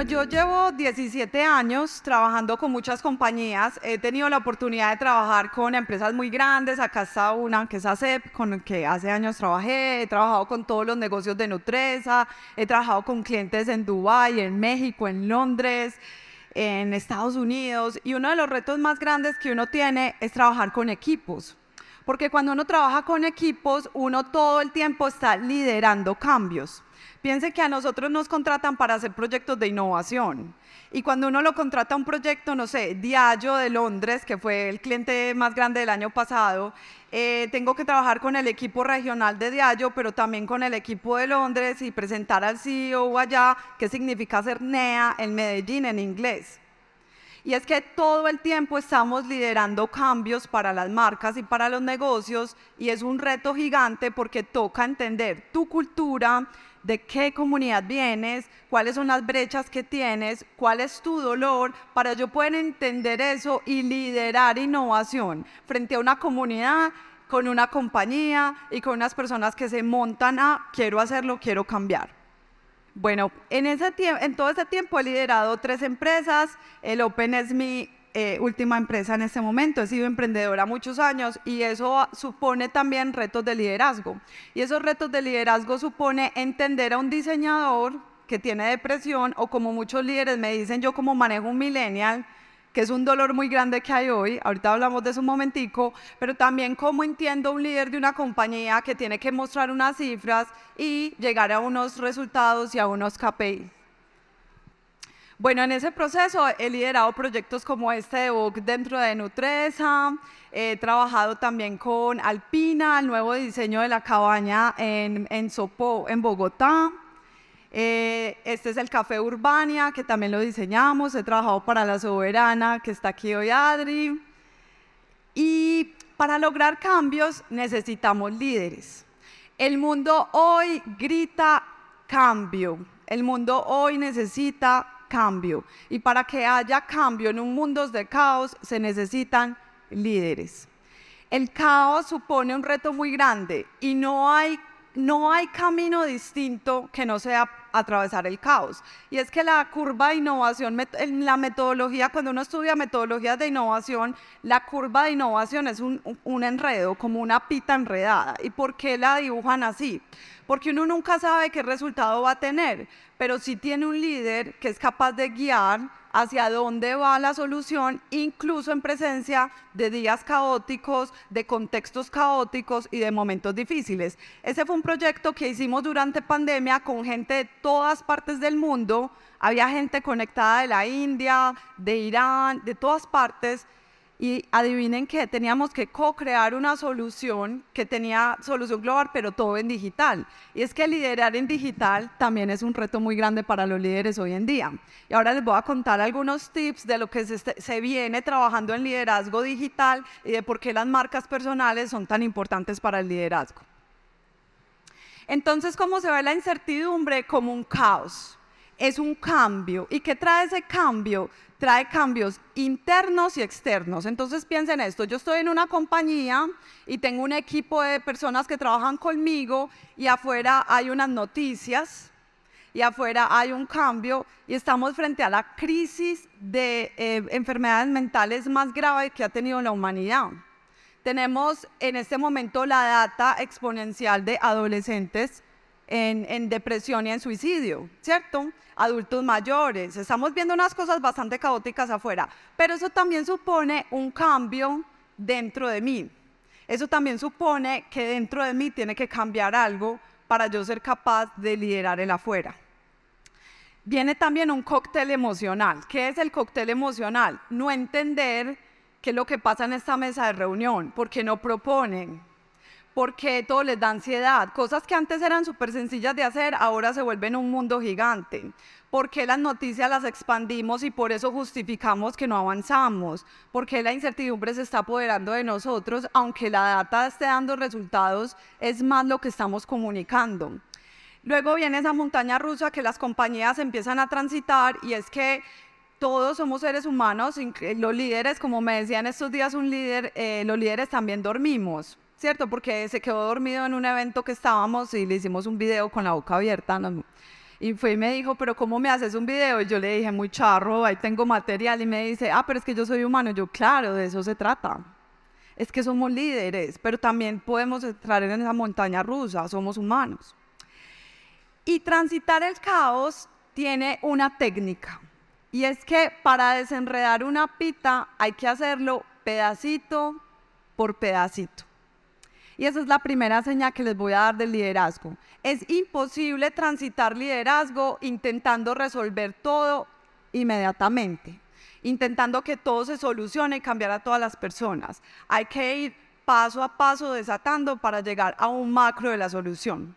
Bueno, yo llevo 17 años trabajando con muchas compañías. He tenido la oportunidad de trabajar con empresas muy grandes. Acá está una que es ACEP, con la que hace años trabajé. He trabajado con todos los negocios de Nutresa. He trabajado con clientes en Dubái, en México, en Londres, en Estados Unidos. Y uno de los retos más grandes que uno tiene es trabajar con equipos. Porque cuando uno trabaja con equipos, uno todo el tiempo está liderando cambios. Piense que a nosotros nos contratan para hacer proyectos de innovación. Y cuando uno lo contrata a un proyecto, no sé, Diageo de Londres, que fue el cliente más grande del año pasado, eh, tengo que trabajar con el equipo regional de Diageo, pero también con el equipo de Londres y presentar al CEO allá qué significa hacer NEA en Medellín en inglés. Y es que todo el tiempo estamos liderando cambios para las marcas y para los negocios y es un reto gigante porque toca entender tu cultura, de qué comunidad vienes, cuáles son las brechas que tienes, cuál es tu dolor, para yo poder entender eso y liderar innovación frente a una comunidad, con una compañía y con unas personas que se montan a quiero hacerlo, quiero cambiar. Bueno, en, en todo ese tiempo he liderado tres empresas, el Open es mi eh, última empresa en este momento. He sido emprendedora muchos años y eso supone también retos de liderazgo. Y esos retos de liderazgo supone entender a un diseñador que tiene depresión o como muchos líderes me dicen yo como manejo un millennial, que es un dolor muy grande que hay hoy, ahorita hablamos de eso un momentico, pero también cómo entiendo un líder de una compañía que tiene que mostrar unas cifras y llegar a unos resultados y a unos KPIs. Bueno, en ese proceso he liderado proyectos como este de Vogue dentro de Nutresa, he trabajado también con Alpina, el nuevo diseño de la cabaña en, en Sopó, en Bogotá. Eh, este es el Café Urbania, que también lo diseñamos, he trabajado para La Soberana, que está aquí hoy Adri. Y para lograr cambios necesitamos líderes. El mundo hoy grita cambio, el mundo hoy necesita cambio. Y para que haya cambio en un mundo de caos se necesitan líderes. El caos supone un reto muy grande y no hay, no hay camino distinto que no sea atravesar el caos. Y es que la curva de innovación, en la metodología, cuando uno estudia metodologías de innovación, la curva de innovación es un, un enredo, como una pita enredada. ¿Y por qué la dibujan así? Porque uno nunca sabe qué resultado va a tener, pero sí tiene un líder que es capaz de guiar hacia dónde va la solución, incluso en presencia de días caóticos, de contextos caóticos y de momentos difíciles. Ese fue un proyecto que hicimos durante pandemia con gente de todas partes del mundo. Había gente conectada de la India, de Irán, de todas partes y adivinen que teníamos que co-crear una solución que tenía solución global, pero todo en digital. Y es que liderar en digital también es un reto muy grande para los líderes hoy en día. Y ahora les voy a contar algunos tips de lo que se, se viene trabajando en liderazgo digital y de por qué las marcas personales son tan importantes para el liderazgo. Entonces, ¿cómo se ve la incertidumbre? Como un caos es un cambio. ¿Y qué trae ese cambio? Trae cambios internos y externos. Entonces piensen esto, yo estoy en una compañía y tengo un equipo de personas que trabajan conmigo y afuera hay unas noticias y afuera hay un cambio y estamos frente a la crisis de eh, enfermedades mentales más grave que ha tenido la humanidad. Tenemos en este momento la data exponencial de adolescentes en, depresión y en suicidio, ¿cierto? Adultos mayores, estamos viendo unas cosas bastante caóticas afuera, pero eso también supone un cambio dentro de mí. Eso también supone que dentro de mí tiene que cambiar algo para yo ser capaz de liderar el afuera. Viene también un cóctel emocional. ¿Qué es el cóctel emocional? No entender qué es lo que pasa en esta mesa de reunión, porque no proponen, porque todo les da ansiedad. Cosas que antes eran súper sencillas de hacer, ahora se vuelven un mundo gigante. ¿Por las noticias las expandimos y por eso justificamos que no avanzamos? Porque la incertidumbre se está apoderando de nosotros, aunque la data esté dando resultados, es más lo que estamos comunicando. Luego viene esa montaña rusa que las compañías empiezan a transitar y es que todos somos seres humanos, los líderes, como me decían estos días un líder, eh, los líderes también dormimos. ¿Cierto? Porque se quedó dormido en un evento que estábamos y le hicimos un video con la boca abierta. Y fue y me dijo, pero ¿cómo me haces un video? Y yo le dije, muy charro, ahí tengo material. Y me dice, ah, pero es que yo soy humano. yo, claro, de eso se trata. Es que somos líderes, pero también podemos entrar en esa montaña rusa, somos humanos. Y transitar el caos tiene una técnica. Y es que para desenredar una pita hay que hacerlo pedacito por pedacito. Y esa es la primera señal que les voy a dar del liderazgo. Es imposible transitar liderazgo intentando resolver todo inmediatamente, intentando que todo se solucione y cambiar a todas las personas. Hay que ir paso a paso desatando para llegar a un macro de la solución.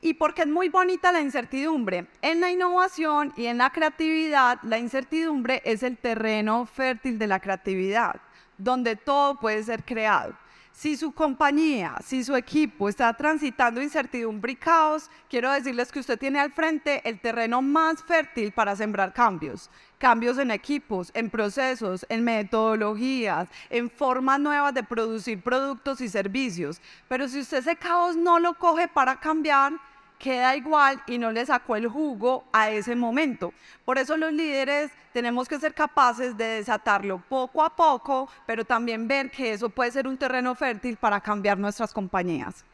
Y porque es muy bonita la incertidumbre. En la innovación y en la creatividad, la incertidumbre es el terreno fértil de la creatividad, donde todo puede ser creado. Si su compañía, si su equipo está transitando incertidumbre y caos, quiero decirles que usted tiene al frente el terreno más fértil para sembrar cambios. Cambios en equipos, en procesos, en metodologías, en formas nuevas de producir productos y servicios. Pero si usted ese caos no lo coge para cambiar, queda igual y no le sacó el jugo a ese momento. Por eso los líderes tenemos que ser capaces de desatarlo poco a poco, pero también ver que eso puede ser un terreno fértil para cambiar nuestras compañías.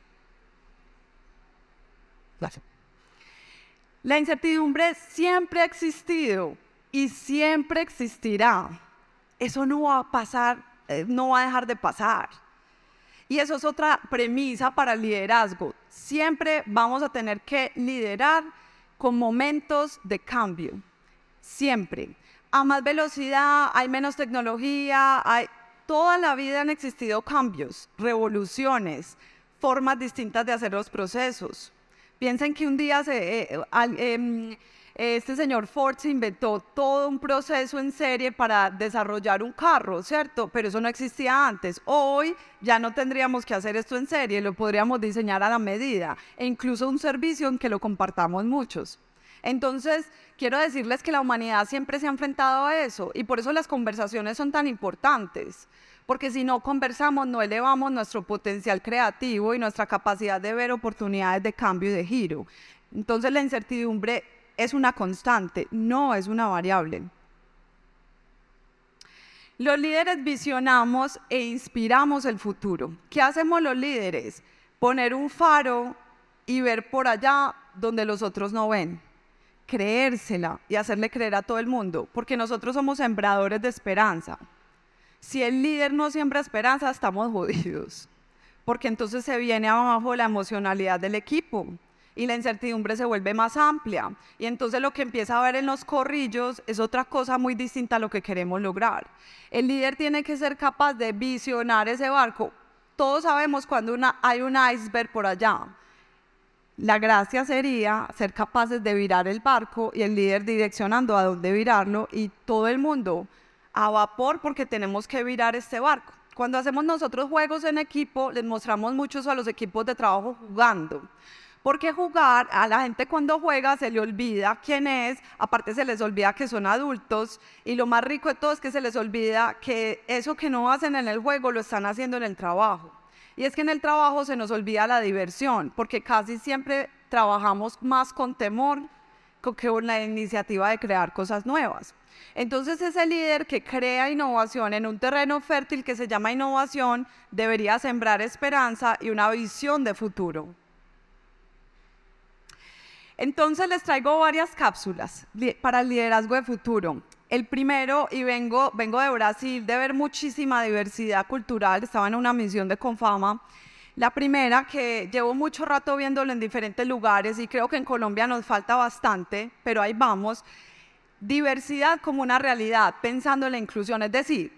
La incertidumbre siempre ha existido y siempre existirá. Eso no va a pasar, eh, no va a dejar de pasar. Y eso es otra premisa para el liderazgo. Siempre vamos a tener que liderar con momentos de cambio. Siempre. A más velocidad, hay menos tecnología, hay... toda la vida han existido cambios, revoluciones, formas distintas de hacer los procesos. Piensen que un día se, eh, em, este señor Ford se inventó todo un proceso en serie para desarrollar un carro, ¿cierto? Pero eso no existía antes. Hoy ya no tendríamos que hacer esto en serie, lo podríamos diseñar a la medida e incluso un servicio en que lo compartamos muchos. Entonces, quiero decirles que la humanidad siempre se ha enfrentado a eso y por eso las conversaciones son tan importantes, porque si no conversamos no elevamos nuestro potencial creativo y nuestra capacidad de ver oportunidades de cambio y de giro. Entonces la incertidumbre es una constante, no es una variable. Los líderes visionamos e inspiramos el futuro. ¿Qué hacemos los líderes? Poner un faro y ver por allá donde los otros no ven. Creérsela y hacerle creer a todo el mundo, porque nosotros somos sembradores de esperanza. Si el líder no siembra esperanza, estamos jodidos, porque entonces se viene abajo la emocionalidad del equipo y la incertidumbre se vuelve más amplia. Y entonces lo que empieza a ver en los corrillos es otra cosa muy distinta a lo que queremos lograr. El líder tiene que ser capaz de visionar ese barco. Todos sabemos cuando hay un iceberg por allá. La gracia sería ser capaces de virar el barco y el líder direccionando a dónde virarlo y todo el mundo a vapor porque tenemos que virar este barco. Cuando hacemos nosotros juegos en equipo, les mostramos muchos a los equipos de trabajo jugando. Porque jugar, a la gente cuando juega se le olvida quién es, aparte se les olvida que son adultos y lo más rico de todo es que se les olvida que eso que no hacen en el juego lo están haciendo en el trabajo. Y es que en el trabajo se nos olvida la diversión, porque casi siempre trabajamos más con temor que con la iniciativa de crear cosas nuevas. Entonces ese líder que crea innovación en un terreno fértil que se llama innovación debería sembrar esperanza y una visión de futuro. Entonces les traigo varias cápsulas para el liderazgo de futuro. El primero, y vengo, de Brasil, de ver muchísima diversidad cultural, estaba en una misión de Confama. La primera, que llevo mucho rato viéndolo en diferentes lugares y creo que en Colombia nos falta bastante, pero ahí vamos. Diversidad como una realidad, pensando en la inclusión, es decir,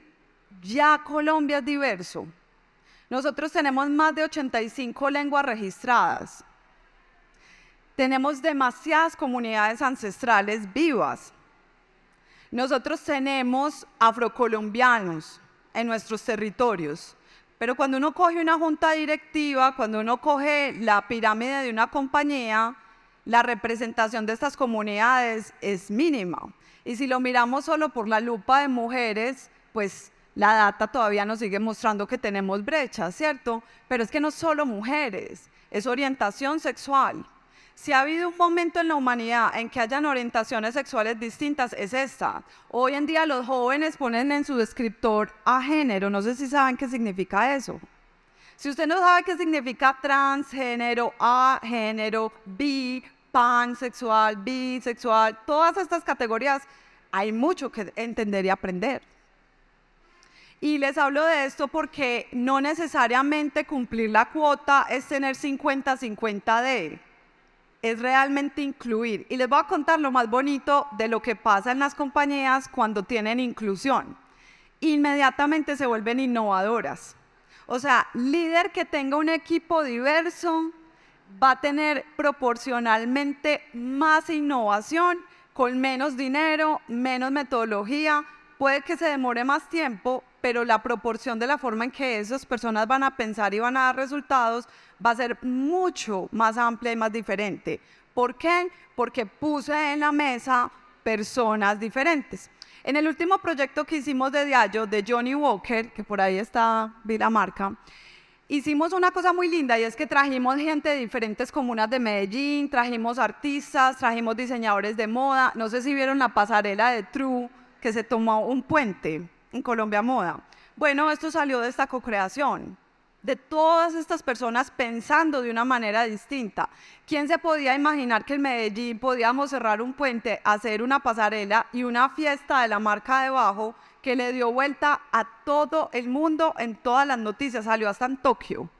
ya Colombia es diverso. Nosotros tenemos más de 85 lenguas registradas, tenemos demasiadas comunidades ancestrales vivas. Nosotros tenemos afrocolombianos en nuestros territorios, pero cuando uno coge una junta directiva, cuando uno coge la pirámide de una compañía, la representación de estas comunidades es mínima. Y si lo miramos solo por la lupa de mujeres, pues la data todavía nos sigue mostrando que tenemos brechas, ¿cierto? Pero es que no solo mujeres, es orientación sexual, Si ha habido un momento en la humanidad en que hayan orientaciones sexuales distintas, es esta. Hoy en día los jóvenes ponen en su descriptor a género, no sé si saben qué significa eso. Si usted no sabe qué significa transgénero, a género, bi, pansexual, bisexual, todas estas categorías, hay mucho que entender y aprender. Y les hablo de esto porque no necesariamente cumplir la cuota es tener 50-50 de, es realmente incluir. Y les voy a contar lo más bonito de lo que pasa en las compañías cuando tienen inclusión. Inmediatamente se vuelven innovadoras. O sea, líder que tenga un equipo diverso va a tener proporcionalmente más innovación con menos dinero, menos metodología. Puede que se demore más tiempo, pero la proporción de la forma en que esas personas van a pensar y van a dar resultados va a ser mucho más amplia y más diferente. ¿Por qué? Porque puse en la mesa personas diferentes. En el último proyecto que hicimos de Diallo, de Johnny Walker, que por ahí está, vi la marca, hicimos una cosa muy linda y es que trajimos gente de diferentes comunas de Medellín, trajimos artistas, trajimos diseñadores de moda. No sé si vieron la pasarela de True, que se tomó un puente en Colombia Moda. Bueno, esto salió de esta co-creación, de todas estas personas pensando de una manera distinta. ¿Quién se podía imaginar que en Medellín podíamos cerrar un puente, hacer una pasarela y una fiesta de la marca debajo que le dio vuelta a todo el mundo en todas las noticias, salió hasta en Tokio?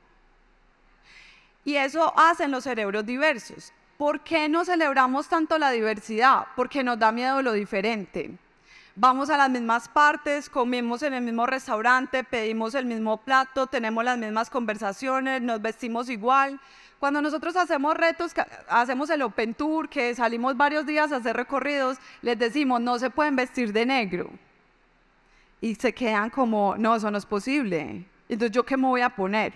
Y eso hacen los cerebros diversos. ¿Por qué no celebramos tanto la diversidad? Porque nos da miedo lo diferente vamos a las mismas partes, comemos en el mismo restaurante, pedimos el mismo plato, tenemos las mismas conversaciones, nos vestimos igual. Cuando nosotros hacemos retos, hacemos el Open Tour, que salimos varios días a hacer recorridos, les decimos, no se pueden vestir de negro. Y se quedan como, no, eso no es posible. Entonces, ¿yo qué me voy a poner?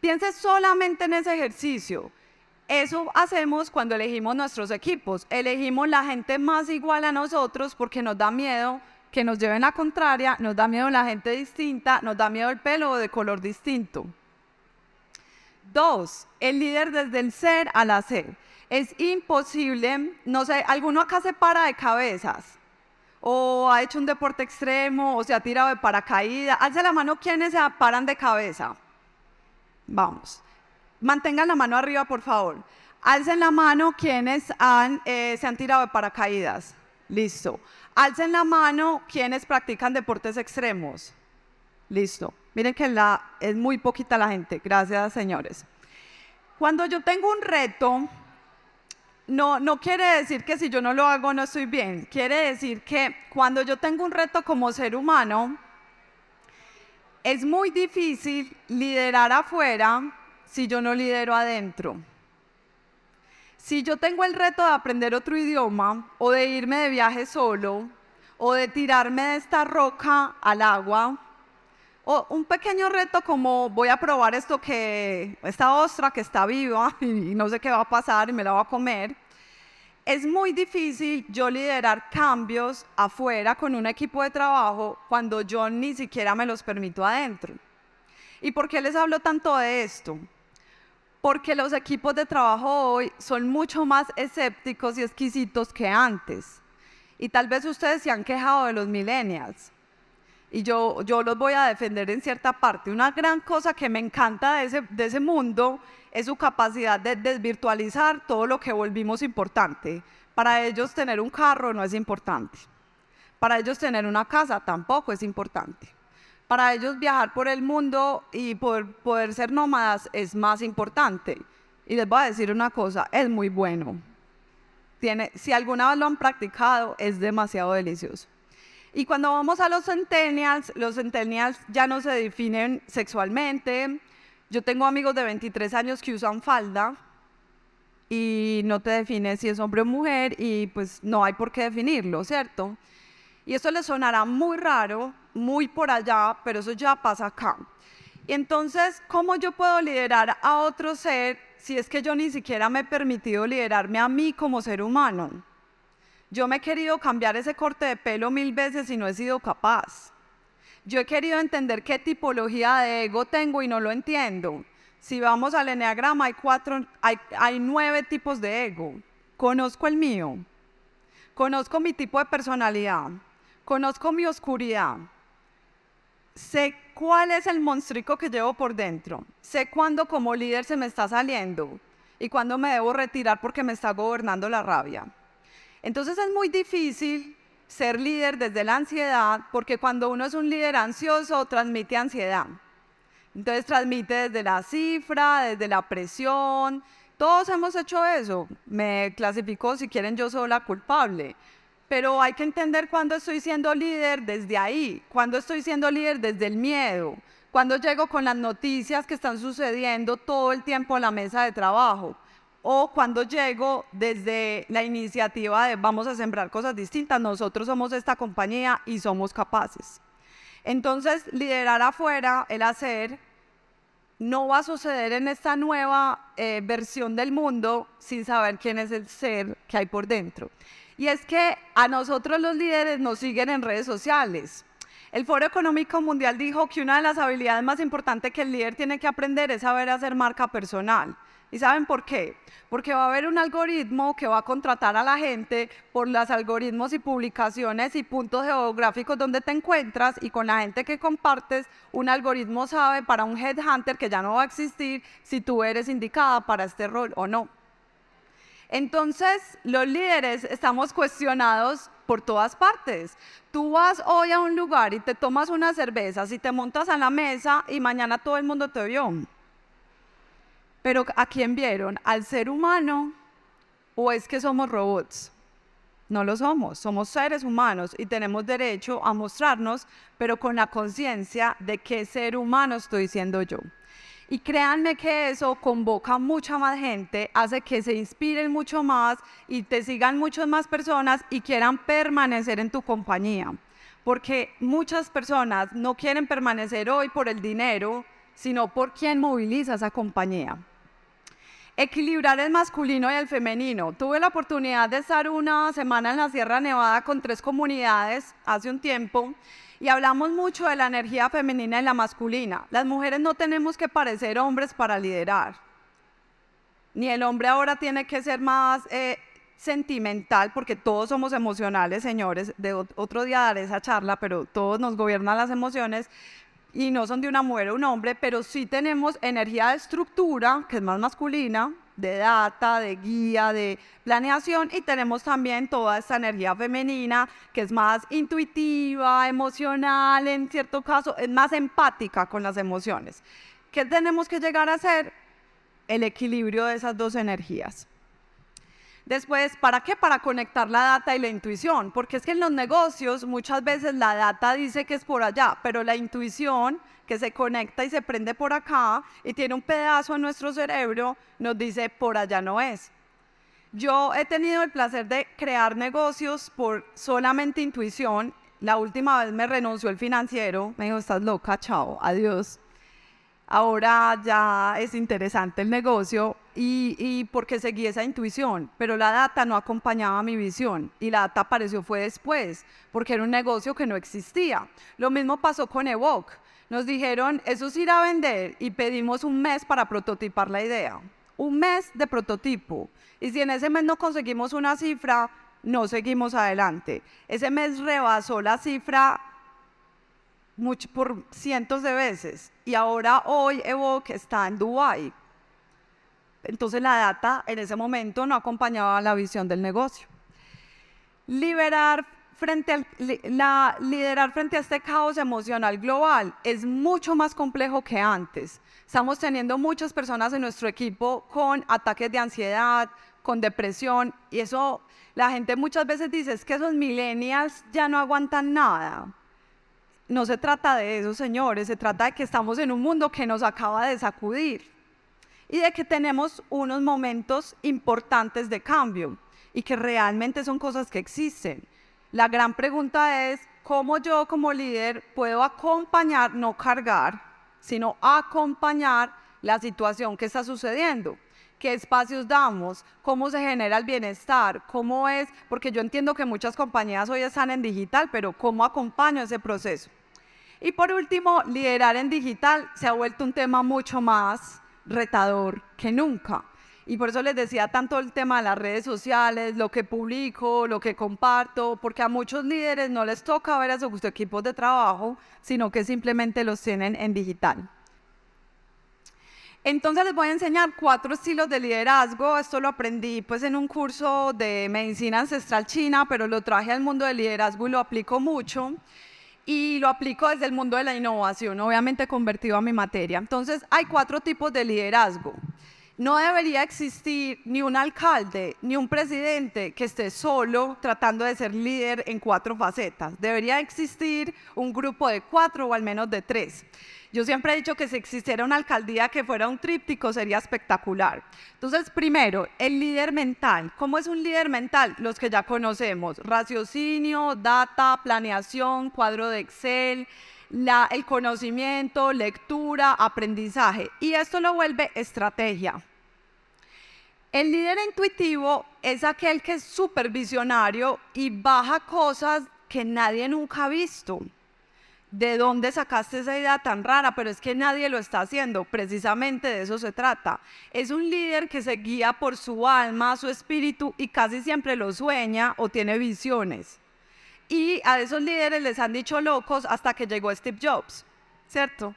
Piense solamente en ese ejercicio. Eso hacemos cuando elegimos nuestros equipos. Elegimos la gente más igual a nosotros porque nos da miedo que nos lleven la contraria, nos da miedo la gente distinta, nos da miedo el pelo de color distinto. Dos, el líder desde el ser al hacer. Es imposible, no sé, alguno acá se para de cabezas o ha hecho un deporte extremo o se ha tirado de paracaídas. Alza la mano quienes se paran de cabeza. Vamos. Mantengan la mano arriba, por favor. Alcen la mano quienes eh, se han tirado de paracaídas. Listo. Alcen la mano quienes practican deportes extremos. Listo. Miren que es muy poquita la gente. Gracias, señores. Cuando yo tengo un reto, no, no quiere decir que si yo no lo hago no estoy bien. Quiere decir que cuando yo tengo un reto como ser humano, es muy difícil liderar afuera si yo no lidero adentro? Si yo tengo el reto de aprender otro idioma o de irme de viaje solo o de tirarme de esta roca al agua, o un pequeño reto como voy a probar esto que, esta ostra que está viva y no sé qué va a pasar y me la voy a comer, es muy difícil yo liderar cambios afuera con un equipo de trabajo cuando yo ni siquiera me los permito adentro. ¿Y por qué les hablo tanto de esto? Porque los equipos de trabajo hoy son mucho más escépticos y exquisitos que antes. Y tal vez ustedes se han quejado de los millennials. Y yo, yo los voy a defender en cierta parte. Una gran cosa que me encanta de ese, de ese mundo es su capacidad de desvirtualizar todo lo que volvimos importante. Para ellos tener un carro no es importante. Para ellos tener una casa tampoco es importante. Para ellos viajar por el mundo y poder, poder ser nómadas es más importante. Y les voy a decir una cosa, es muy bueno. Tiene, si alguna vez lo han practicado, es demasiado delicioso. Y cuando vamos a los centennials, los centennials ya no se definen sexualmente. Yo tengo amigos de 23 años que usan falda y no te define si es hombre o mujer y pues no hay por qué definirlo, ¿cierto? Y eso les sonará muy raro, muy por allá, pero eso ya pasa acá. Y entonces, ¿cómo yo puedo liderar a otro ser si es que yo ni siquiera me he permitido liderarme a mí como ser humano? Yo me he querido cambiar ese corte de pelo mil veces y no he sido capaz. Yo he querido entender qué tipología de ego tengo y no lo entiendo. si vamos al enneagrama, hay, cuatro, hay, hay nueve tipos de ego. Conozco el mío, conozco mi tipo de personalidad, conozco mi oscuridad, sé cuál es el monstruo que llevo por dentro, sé cuándo como líder se me está saliendo y cuándo me debo retirar porque me está gobernando la rabia. Entonces es muy difícil ser líder desde la ansiedad porque cuando uno es un líder ansioso transmite ansiedad. Entonces transmite desde la cifra, desde la presión. Todos hemos hecho eso. Me clasifico, si quieren, yo soy la culpable pero hay que entender cuándo estoy siendo líder desde ahí, cuándo estoy siendo líder desde el miedo, cuando llego con las noticias que están sucediendo todo el tiempo a la mesa de trabajo, o cuando llego desde la iniciativa de vamos a sembrar cosas distintas, nosotros somos esta compañía y somos capaces. Entonces, liderar afuera, el hacer, no va a suceder en esta nueva eh, versión del mundo sin saber quién es el ser que hay por dentro. Y es que a nosotros los líderes nos siguen en redes sociales. El Foro Económico Mundial dijo que una de las habilidades más importantes que el líder tiene que aprender es saber hacer marca personal. ¿Y saben por qué? Porque va a haber un algoritmo que va a contratar a la gente por los algoritmos y publicaciones y puntos geográficos donde te encuentras y con la gente que compartes, un algoritmo sabe para un headhunter que ya no va a existir si tú eres indicada para este rol o no. Entonces, los líderes estamos cuestionados por todas partes. Tú vas hoy a un lugar y te tomas una cerveza, y te montas a la mesa y mañana todo el mundo te vio. Pero ¿a quién vieron? ¿Al ser humano o es que somos robots? No lo somos, somos seres humanos y tenemos derecho a mostrarnos, pero con la conciencia de qué ser humano estoy siendo yo. Y créanme que eso convoca mucha más gente, hace que se inspiren mucho más y te sigan muchas más personas y quieran permanecer en tu compañía. Porque muchas personas no quieren permanecer hoy por el dinero, sino por quien moviliza esa compañía. Equilibrar el masculino y el femenino. Tuve la oportunidad de estar una semana en la Sierra Nevada con tres comunidades hace un tiempo y hablamos mucho de la energía femenina y la masculina. Las mujeres no tenemos que parecer hombres para liderar. Ni el hombre ahora tiene que ser más eh, sentimental, porque todos somos emocionales, señores. De otro día daré esa charla, pero todos nos gobiernan las emociones y no son de una mujer o un hombre, pero sí tenemos energía de estructura, que es más masculina, de data, de guía, de planeación y tenemos también toda esta energía femenina que es más intuitiva, emocional, en cierto caso es más empática con las emociones. ¿Qué tenemos que llegar a hacer? El equilibrio de esas dos energías. Después, ¿para qué? Para conectar la data y la intuición, porque es que en los negocios muchas veces la data dice que es por allá, pero la intuición que se conecta y se prende por acá y tiene un pedazo en nuestro cerebro, nos dice por allá no es. Yo he tenido el placer de crear negocios por solamente intuición. La última vez me renunció el financiero, me dijo, estás loca, chao, adiós ahora ya es interesante el negocio y, porque seguí esa intuición, pero la data no acompañaba mi visión y la data apareció fue después, porque era un negocio que no existía. Lo mismo pasó con Evoque. Nos dijeron, eso es ir a vender y pedimos un mes para prototipar la idea. Un mes de prototipo. Y si en ese mes no conseguimos una cifra, no seguimos adelante. Ese mes rebasó la cifra por cientos de veces. Y ahora hoy Evoque está en Dubai. Entonces la data en ese momento no acompañaba la visión del negocio. Liberar frente la, liderar frente a este caos emocional global es mucho más complejo que antes. Estamos teniendo muchas personas en nuestro equipo con ataques de ansiedad, con depresión, y eso la gente muchas veces dice, es que esos millennials ya no aguantan nada no se trata de eso, señores, se trata de que estamos en un mundo que nos acaba de sacudir y de que tenemos unos momentos importantes de cambio y que realmente son cosas que existen. La gran pregunta es, ¿cómo yo como líder puedo acompañar, no cargar, sino acompañar la situación que está sucediendo? Qué espacios damos, cómo se genera el bienestar, cómo es, porque yo entiendo que muchas compañías hoy están en digital, pero cómo acompaño ese proceso. Y por último, liderar en digital se ha vuelto un tema mucho más retador que nunca. Y por eso les decía tanto el tema de las redes sociales, lo que publico, lo que comparto, porque a muchos líderes no les toca ver a sus equipos de trabajo, sino que simplemente los tienen en digital. Entonces les voy a enseñar cuatro estilos de liderazgo. Esto lo aprendí pues en un curso de medicina ancestral china, pero lo traje al mundo del liderazgo y lo aplico mucho. Y lo aplico desde el mundo de la innovación, obviamente convertido a mi materia. Entonces hay cuatro tipos de liderazgo. No debería existir ni un alcalde ni un presidente que esté solo tratando de ser líder en cuatro facetas. Debería existir un grupo de cuatro o al menos de tres. Yo siempre he dicho que si existiera una alcaldía que fuera un tríptico sería espectacular. Entonces, primero, el líder mental. ¿Cómo es un líder mental? Los que ya conocemos. Raciocinio, data, planeación, cuadro de Excel, el conocimiento, lectura, aprendizaje. Y esto lo vuelve estrategia. El líder intuitivo es aquel que es supervisionario y baja cosas que nadie nunca ha visto. ¿De dónde sacaste esa idea tan rara? Pero es que nadie lo está haciendo. Precisamente de eso se trata. Es un líder que se guía por su alma, su espíritu y casi siempre lo sueña o tiene visiones. Y a esos líderes les han dicho locos hasta que llegó Steve Jobs, ¿cierto?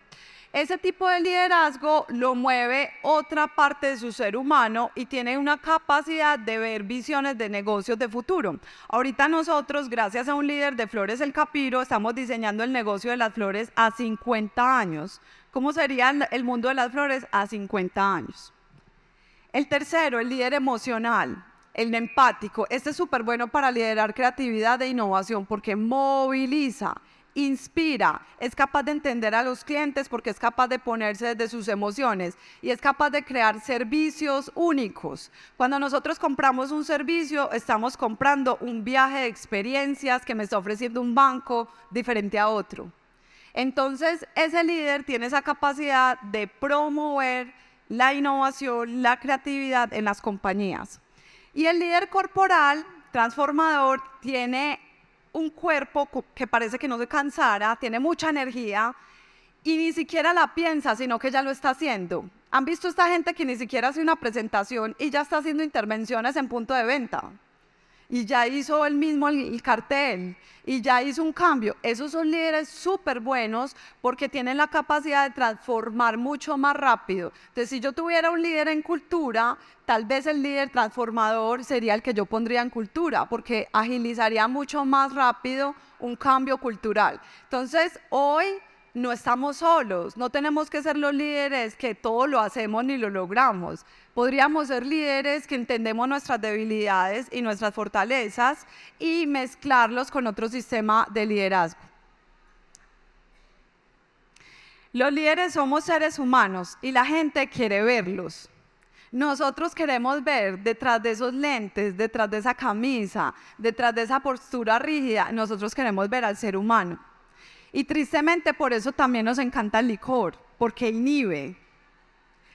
Ese tipo de liderazgo lo mueve otra parte de su ser humano y tiene una capacidad de ver visiones de negocios de futuro. Ahorita nosotros, gracias a un líder de Flores El Capiro, estamos diseñando el negocio de las flores a 50 años. ¿Cómo sería el mundo de las flores a 50 años? El tercero, el líder emocional el empático. Este es súper bueno para liderar creatividad e innovación porque moviliza, inspira, es capaz de entender a los clientes porque es capaz de ponerse desde sus emociones y es capaz de crear servicios únicos. Cuando nosotros compramos un servicio, estamos comprando un viaje de experiencias que me está ofreciendo un banco diferente a otro. Entonces, ese líder tiene esa capacidad de promover la innovación, la creatividad en las compañías. Y el líder corporal transformador tiene un cuerpo que parece que no se cansara, tiene mucha energía y ni siquiera la piensa, sino que ya lo está haciendo. ¿Han visto esta gente que ni siquiera hace una presentación y ya está haciendo intervenciones en punto de venta? Y ya hizo el mismo el, cartel y ya hizo un cambio. Esos son líderes súper buenos porque tienen la capacidad de transformar mucho más rápido. Entonces, si yo tuviera un líder en cultura, tal vez el líder transformador sería el que yo pondría en cultura porque agilizaría mucho más rápido un cambio cultural. Entonces, hoy no estamos solos, no tenemos que ser los líderes que todo lo hacemos ni lo logramos. Podríamos ser líderes que entendemos nuestras debilidades y nuestras fortalezas y mezclarlos con otro sistema de liderazgo. Los líderes somos seres humanos y la gente quiere verlos. Nosotros queremos ver detrás de esos lentes, detrás de esa camisa, detrás de esa postura rígida, nosotros queremos ver al ser humano. Y tristemente por eso también nos encanta el licor, porque inhibe.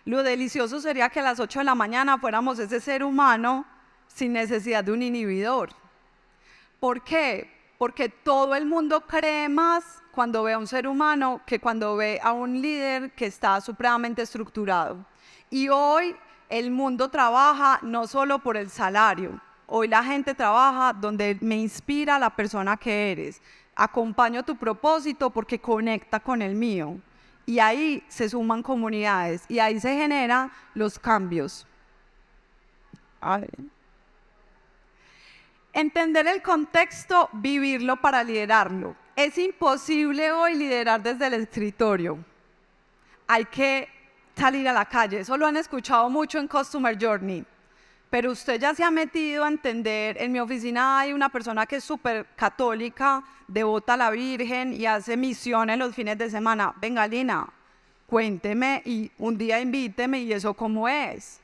Lo delicioso sería que a las 8 de la mañana fuéramos ese ser humano sin necesidad de un inhibidor. ¿Por qué? Porque todo el mundo cree más cuando ve a un ser humano que cuando ve a un líder que está supremamente estructurado. Y hoy el mundo trabaja no solo por el salario, hoy la gente trabaja donde me inspira la persona que eres, acompaño tu propósito porque conecta con el mío. Y ahí se suman comunidades y ahí se generan los cambios. Entender el contexto, vivirlo para liderarlo. Es imposible hoy liderar desde el escritorio. Hay que salir a la calle. Eso lo han escuchado mucho en Customer Journey pero usted ya se ha metido a entender, en mi oficina hay una persona que es súper católica, devota a la Virgen y hace misiones los fines de semana. Venga, Lina, cuénteme y un día invíteme y eso cómo es.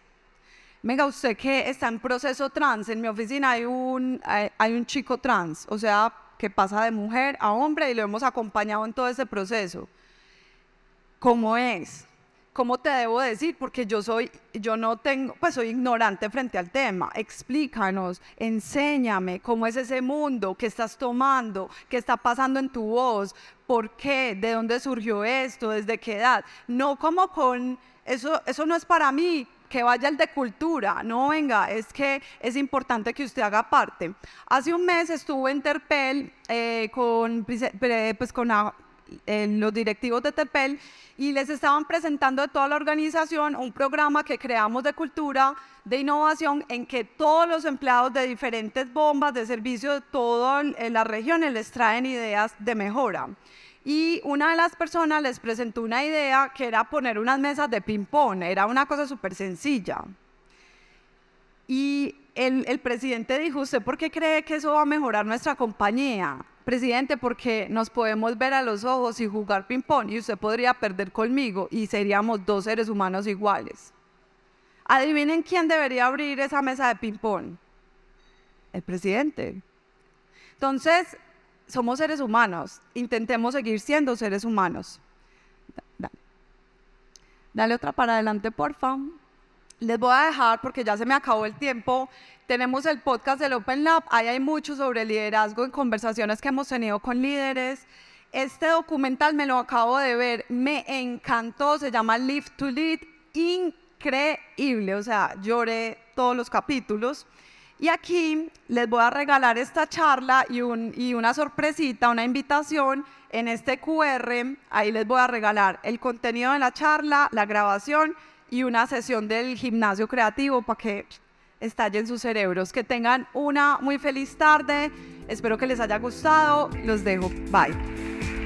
Venga, usted que está en proceso trans, en mi oficina hay un, hay un chico trans, o sea, que pasa de mujer a hombre y lo hemos acompañado en todo ese proceso. ¿Cómo es? ¿Cómo te debo decir? Porque yo soy, yo no tengo, pues soy ignorante frente al tema. Explícanos, enséñame cómo es ese mundo, qué estás tomando, qué está pasando en tu voz, por qué, de dónde surgió esto, desde qué edad. No como con, eso, eso no es para mí, que vaya el de cultura, no venga, es que es importante que usted haga parte. Hace un mes estuve en Terpel eh, con, pues, con los directivos de Terpel y les estaban presentando de toda la organización un programa que creamos de cultura, de innovación, en que todos los empleados de diferentes bombas de servicio de todas las regiones les traen ideas de mejora. Y una de las personas les presentó una idea que era poner unas mesas de ping-pong, era una cosa súper sencilla. Y el, el, presidente dijo, ¿usted por qué cree que eso va a mejorar nuestra compañía? Presidente, porque nos podemos ver a los ojos y jugar ping-pong y usted podría perder conmigo y seríamos dos seres humanos iguales. Adivinen quién debería abrir esa mesa de ping-pong. El presidente. Entonces, somos seres humanos, intentemos seguir siendo seres humanos. Dale, otra para adelante, porfa. Les voy a dejar, porque ya se me acabó el tiempo, tenemos el podcast del Open Lab, ahí hay mucho sobre liderazgo en conversaciones que hemos tenido con líderes. Este documental me lo acabo de ver, me encantó, se llama Live to Lead, increíble, o sea, lloré todos los capítulos. Y aquí les voy a regalar esta charla y, una sorpresita, una invitación en este QR. Ahí les voy a regalar el contenido de la charla, la grabación y una sesión del gimnasio creativo para que estallen sus cerebros. Que tengan una muy feliz tarde. Espero que les haya gustado. Los dejo. Bye.